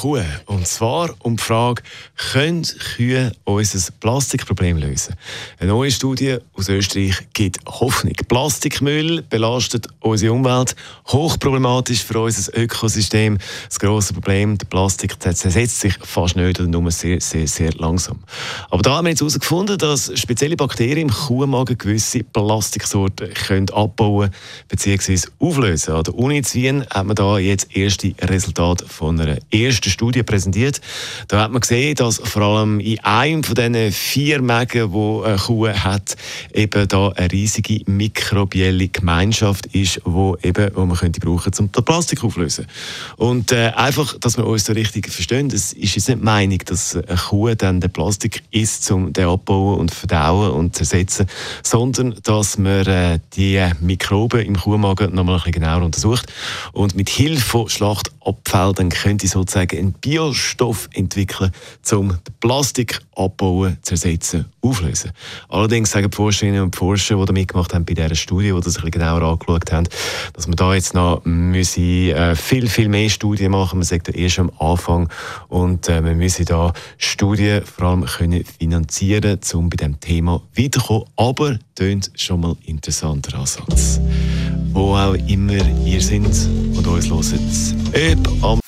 Kuh. Und zwar um die Frage, können Kühe unser Plastikproblem lösen? Eine neue Studie aus Österreich gibt Hoffnung. Plastikmüll belastet unsere Umwelt, hochproblematisch für unser Ökosystem. Das grosse Problem, der Plastik zersetzt sich fast nicht oder nur sehr, sehr, sehr langsam. Aber da haben wir jetzt herausgefunden, dass spezielle Bakterien im Kuhmagen gewisse Plastiksorten können abbauen bzw. auflösen. An der Uni in Wien hat man da jetzt erste Resultate von einer ersten Studie präsentiert. Da hat man gesehen, dass vor allem in einem von diesen vier Mägen, die eine Kuh hat, eben da eine riesige mikrobielle Gemeinschaft ist, wo eben, wo man könnte brauchen, um das Plastik aufzulösen. Und äh, einfach, dass wir uns so richtig verstehen, es ist jetzt nicht die Meinung, dass eine Kuh dann den Plastik isst, um den abbauen und verdauen und zersetzen, sondern dass man äh, die Mikroben im Kuhmagen nochmal ein bisschen genauer untersucht und mit Hilfe von Schlachtabfällen könnte sozusagen einen Biostoff entwickeln, um den Plastik abbauen, zersetzen, auflösen. Allerdings sagen die Forscherinnen und Forscher, die da mitgemacht haben bei dieser Studie, die das ein bisschen genauer angeschaut haben, dass man da jetzt noch müsse, äh, viel, viel mehr Studien machen. Man sagt ja erst am Anfang und äh, man müsse da Studien vor allem können finanzieren, um bei diesem Thema weiterzukommen. Aber tönt schon mal interessanter Ansatz. Wo auch immer ihr seid und uns hört, ob am